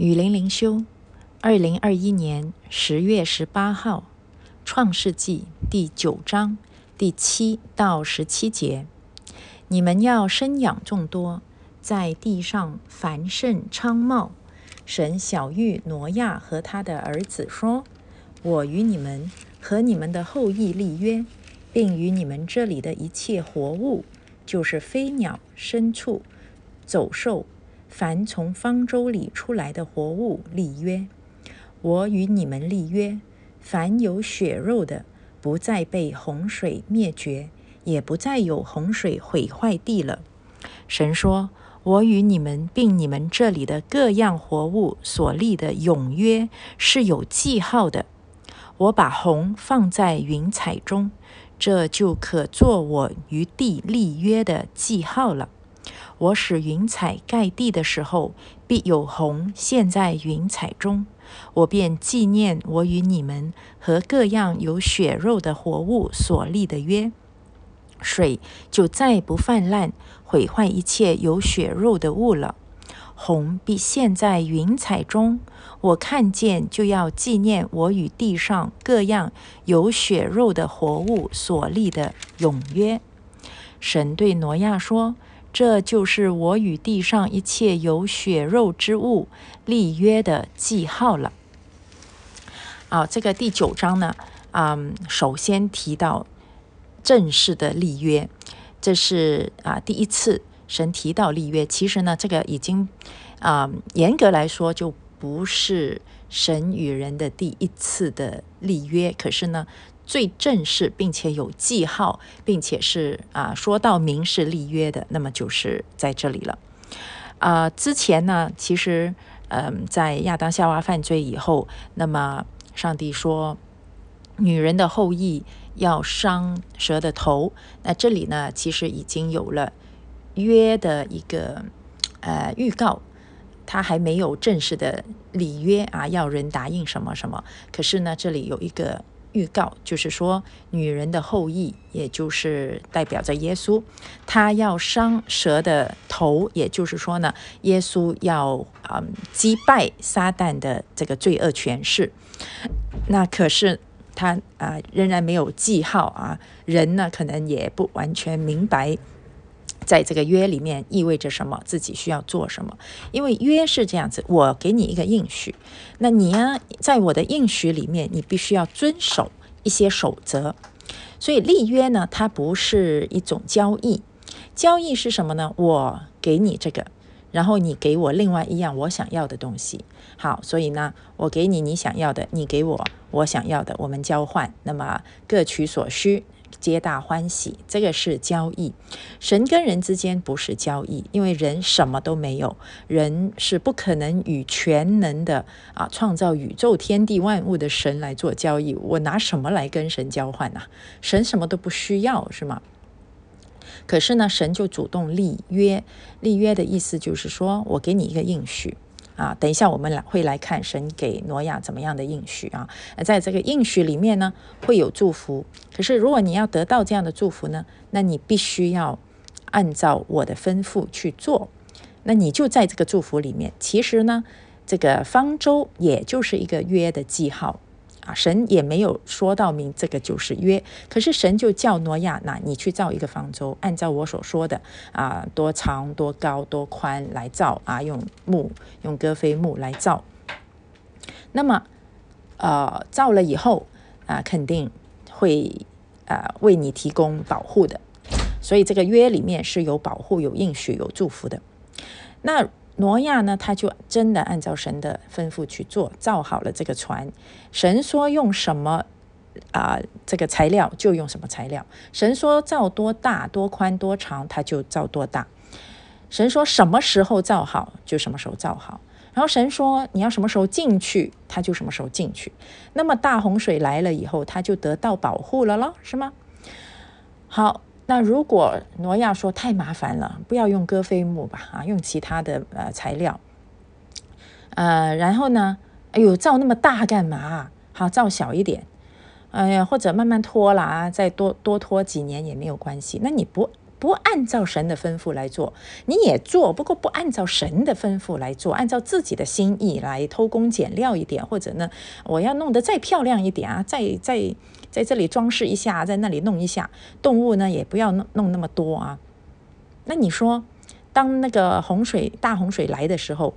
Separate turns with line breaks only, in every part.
雨林灵修，二零二一年十月十八号，创世纪第九章第七到十七节。你们要生养众多，在地上繁盛昌茂。神小玉挪亚和他的儿子说：“我与你们和你们的后裔立约，并与你们这里的一切活物，就是飞鸟、牲畜、走兽。”凡从方舟里出来的活物立约，我与你们立约：凡有血肉的，不再被洪水灭绝，也不再有洪水毁坏地了。神说：“我与你们并你们这里的各样活物所立的永约是有记号的。我把红放在云彩中，这就可做我与地立约的记号了。”我使云彩盖地的时候，必有虹现，在云彩中。我便纪念我与你们和各样有血肉的活物所立的约，水就再不泛滥，毁坏一切有血肉的物了。虹必现，在云彩中。我看见就要纪念我与地上各样有血肉的活物所立的永约。神对挪亚说。这就是我与地上一切有血肉之物立约的记号了。啊，这个第九章呢，嗯，首先提到正式的立约，这是啊第一次神提到立约。其实呢，这个已经啊严格来说就不是神与人的第一次的立约，可是呢。最正式，并且有记号，并且是啊，说到明是立约的，那么就是在这里了。啊，之前呢，其实嗯，在亚当夏娃犯罪以后，那么上帝说，女人的后裔要伤蛇的头。那这里呢，其实已经有了约的一个呃预告，他还没有正式的立约啊，要人答应什么什么。可是呢，这里有一个。预告就是说，女人的后裔，也就是代表着耶稣，他要伤蛇的头，也就是说呢，耶稣要嗯击败撒旦的这个罪恶权势。那可是他啊仍然没有记号啊，人呢可能也不完全明白。在这个约里面意味着什么？自己需要做什么？因为约是这样子，我给你一个应许，那你呀，在我的应许里面，你必须要遵守一些守则。所以立约呢，它不是一种交易。交易是什么呢？我给你这个，然后你给我另外一样我想要的东西。好，所以呢，我给你你想要的，你给我我想要的，我们交换，那么各取所需。皆大欢喜，这个是交易。神跟人之间不是交易，因为人什么都没有，人是不可能与全能的啊创造宇宙天地万物的神来做交易。我拿什么来跟神交换呢？神什么都不需要，是吗？可是呢，神就主动立约。立约的意思就是说我给你一个应许。啊，等一下，我们来会来看神给挪亚怎么样的应许啊？在这个应许里面呢，会有祝福。可是，如果你要得到这样的祝福呢，那你必须要按照我的吩咐去做。那你就在这个祝福里面。其实呢，这个方舟也就是一个约的记号。神也没有说到明这个就是约，可是神就叫挪亚，那你去造一个方舟，按照我所说的啊，多长、多高、多宽来造啊，用木、用戈飞木来造。那么，呃，造了以后啊，肯定会啊为你提供保护的，所以这个约里面是有保护、有应许、有祝福的。那。挪亚呢，他就真的按照神的吩咐去做，造好了这个船。神说用什么啊，这个材料就用什么材料。神说造多大、多宽、多长，他就造多大。神说什么时候造好，就什么时候造好。然后神说你要什么时候进去，他就什么时候进去。那么大洪水来了以后，他就得到保护了咯，是吗？好。那如果挪亚说太麻烦了，不要用戈飞木吧，啊，用其他的呃材料，呃，然后呢，哎呦，造那么大干嘛？好，造小一点，哎呀，或者慢慢拖了啊，再多多拖几年也没有关系。那你不不按照神的吩咐来做，你也做，不过不按照神的吩咐来做，按照自己的心意来偷工减料一点，或者呢，我要弄得再漂亮一点啊，再再在这里装饰一下，在那里弄一下，动物呢也不要弄弄那么多啊。那你说，当那个洪水大洪水来的时候，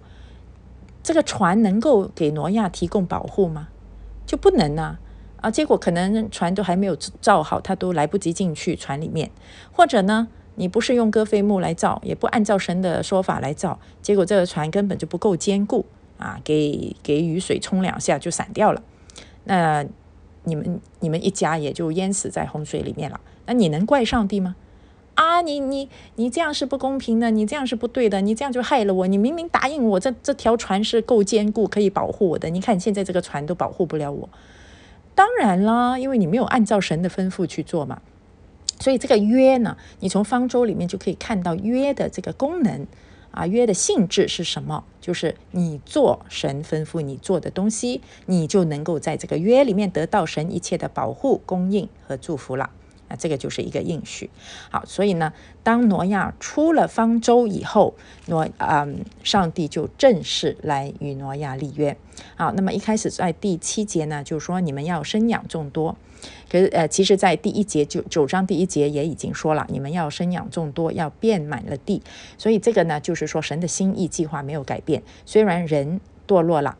这个船能够给挪亚提供保护吗？就不能啊。啊，结果可能船都还没有造好，他都来不及进去船里面，或者呢，你不是用戈飞木来造，也不按照神的说法来造，结果这个船根本就不够坚固啊，给给雨水冲两下就散掉了，那你们你们一家也就淹死在洪水里面了，那你能怪上帝吗？啊，你你你这样是不公平的，你这样是不对的，你这样就害了我，你明明答应我这这条船是够坚固可以保护我的，你看现在这个船都保护不了我。当然啦，因为你没有按照神的吩咐去做嘛，所以这个约呢，你从方舟里面就可以看到约的这个功能啊，约的性质是什么？就是你做神吩咐你做的东西，你就能够在这个约里面得到神一切的保护、供应和祝福了。这个就是一个应许，好，所以呢，当挪亚出了方舟以后，挪嗯，上帝就正式来与挪亚立约。好，那么一开始在第七节呢，就说你们要生养众多，可是呃，其实在第一节九九章第一节也已经说了，你们要生养众多，要遍满了地。所以这个呢，就是说神的心意计划没有改变，虽然人堕落了。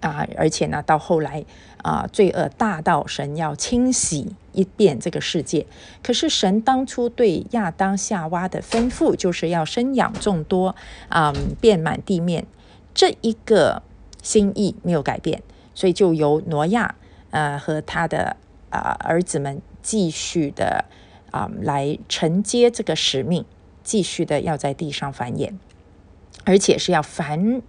啊，而且呢，到后来啊，罪恶大到神要清洗一遍这个世界。可是神当初对亚当夏娃的吩咐，就是要生养众多，啊，遍满地面，这一个心意没有改变，所以就由挪亚呃和他的啊儿子们继续的啊来承接这个使命，继续的要在地上繁衍，而且是要繁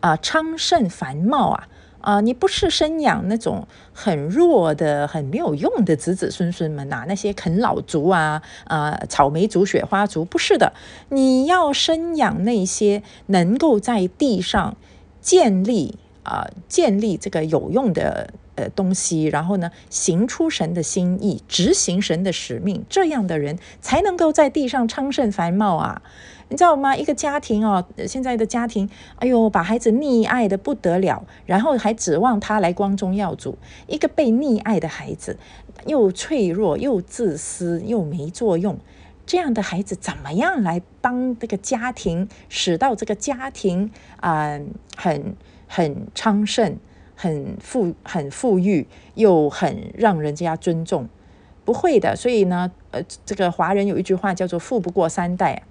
啊昌盛繁茂啊。啊，你不是生养那种很弱的、很没有用的子子孙孙们呐？那些啃老族啊，啊，草莓族、雪花族，不是的。你要生养那些能够在地上建立啊，建立这个有用的呃东西，然后呢，行出神的心意，执行神的使命，这样的人才能够在地上昌盛繁茂啊。你知道吗？一个家庭哦，现在的家庭，哎呦，把孩子溺爱的不得了，然后还指望他来光宗耀祖。一个被溺爱的孩子，又脆弱又自私又没作用，这样的孩子怎么样来帮这个家庭，使到这个家庭啊，很很昌盛，很富很富裕，又很让人家尊重？不会的。所以呢，呃，这个华人有一句话叫做“富不过三代”。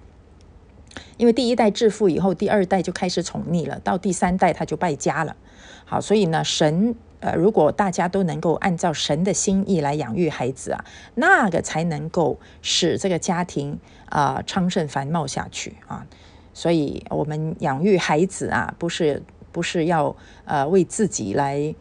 因为第一代致富以后，第二代就开始宠溺了，到第三代他就败家了。好，所以呢，神呃，如果大家都能够按照神的心意来养育孩子啊，那个才能够使这个家庭啊昌盛繁茂下去啊。所以，我们养育孩子啊，不是不是要呃为自己来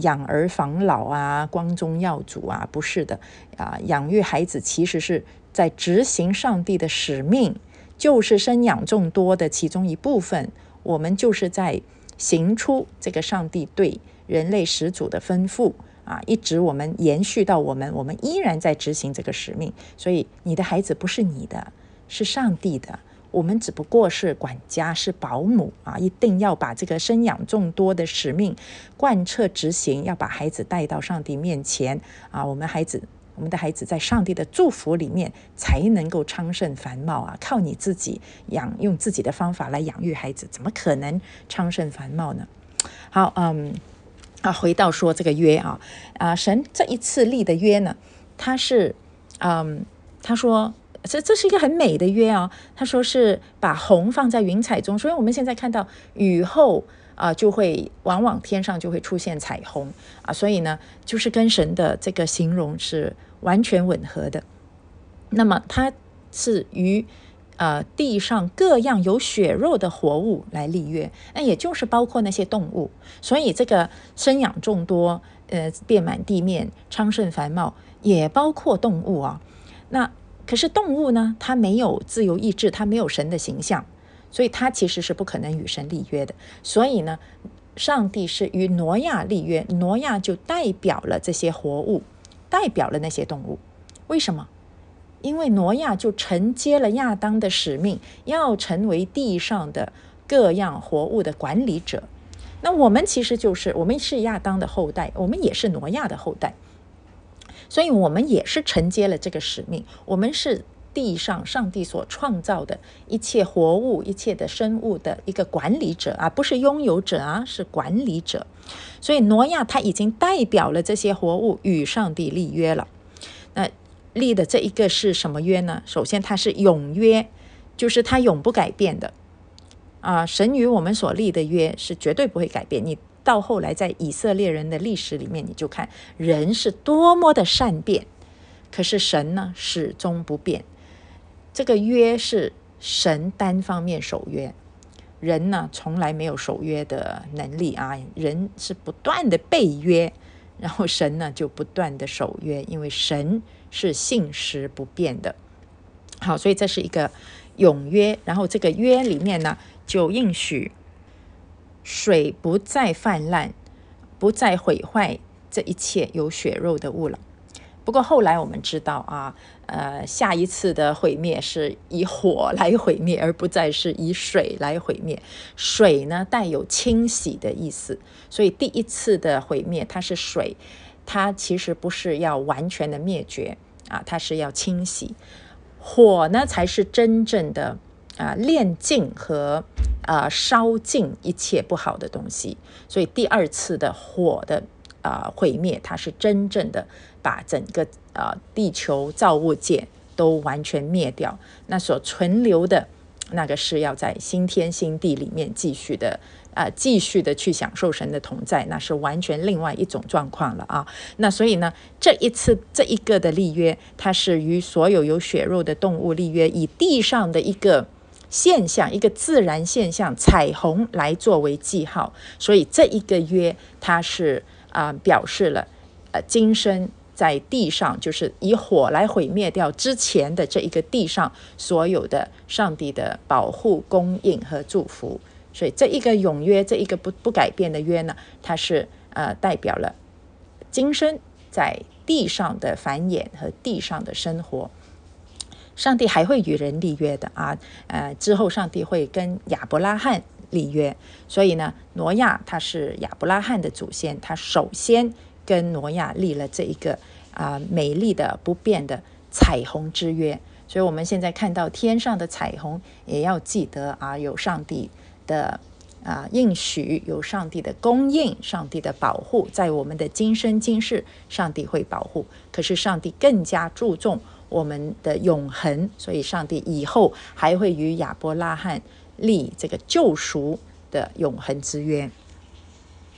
养儿防老啊，光宗耀祖啊，不是的啊。养育孩子其实是在执行上帝的使命。就是生养众多的其中一部分，我们就是在行出这个上帝对人类始祖的吩咐啊，一直我们延续到我们，我们依然在执行这个使命。所以你的孩子不是你的，是上帝的，我们只不过是管家，是保姆啊，一定要把这个生养众多的使命贯彻执行，要把孩子带到上帝面前啊，我们孩子。我们的孩子在上帝的祝福里面才能够昌盛繁茂啊！靠你自己养，用自己的方法来养育孩子，怎么可能昌盛繁茂呢？好，嗯，啊，回到说这个约啊，啊，神这一次立的约呢，他是，嗯，他说这这是一个很美的约啊，他说是把红放在云彩中，所以我们现在看到雨后。啊，就会往往天上就会出现彩虹啊，所以呢，就是跟神的这个形容是完全吻合的。那么它是与呃地上各样有血肉的活物来立约，那也就是包括那些动物。所以这个生养众多，呃，遍满地面，昌盛繁茂，也包括动物啊。那可是动物呢，它没有自由意志，它没有神的形象。所以它其实是不可能与神立约的。所以呢，上帝是与挪亚立约，挪亚就代表了这些活物，代表了那些动物。为什么？因为挪亚就承接了亚当的使命，要成为地上的各样活物的管理者。那我们其实就是我们是亚当的后代，我们也是挪亚的后代，所以我们也是承接了这个使命。我们是地上上帝所创造的一切活物、一切的生物的一个管理者啊，不是拥有者啊，是管理者。所以挪亚他已经代表了这些活物与上帝立约了。那立的这一个是什么约呢？首先，它是永约，就是它永不改变的。啊，神与我们所立的约是绝对不会改变。你到后来在以色列人的历史里面，你就看人是多么的善变，可是神呢始终不变。这个约是神单方面守约，人呢从来没有守约的能力啊。人是不断的背约，然后神呢就不断的守约，因为神是信实不变的。好，所以这是一个永约。然后这个约里面呢。就应许水不再泛滥，不再毁坏这一切有血肉的物了。不过后来我们知道啊，呃，下一次的毁灭是以火来毁灭，而不再是以水来毁灭。水呢带有清洗的意思，所以第一次的毁灭它是水，它其实不是要完全的灭绝啊，它是要清洗。火呢才是真正的。啊，炼尽和啊烧尽一切不好的东西，所以第二次的火的啊毁灭，它是真正的把整个啊地球造物界都完全灭掉。那所存留的那个是要在新天新地里面继续的啊继续的去享受神的同在，那是完全另外一种状况了啊。那所以呢，这一次这一个的立约，它是与所有有血肉的动物立约，以地上的一个。现象一个自然现象，彩虹来作为记号，所以这一个约它是啊表示了呃今生在地上就是以火来毁灭掉之前的这一个地上所有的上帝的保护供应和祝福，所以这一个永约这一个不不改变的约呢，它是呃代表了今生在地上的繁衍和地上的生活。上帝还会与人立约的啊，呃，之后上帝会跟亚伯拉罕立约，所以呢，挪亚他是亚伯拉罕的祖先，他首先跟挪亚立了这一个啊美丽的不变的彩虹之约，所以我们现在看到天上的彩虹，也要记得啊，有上帝的啊应许，有上帝的供应，上帝的保护，在我们的今生今世，上帝会保护，可是上帝更加注重。我们的永恒，所以上帝以后还会与亚伯拉罕立这个救赎的永恒之约。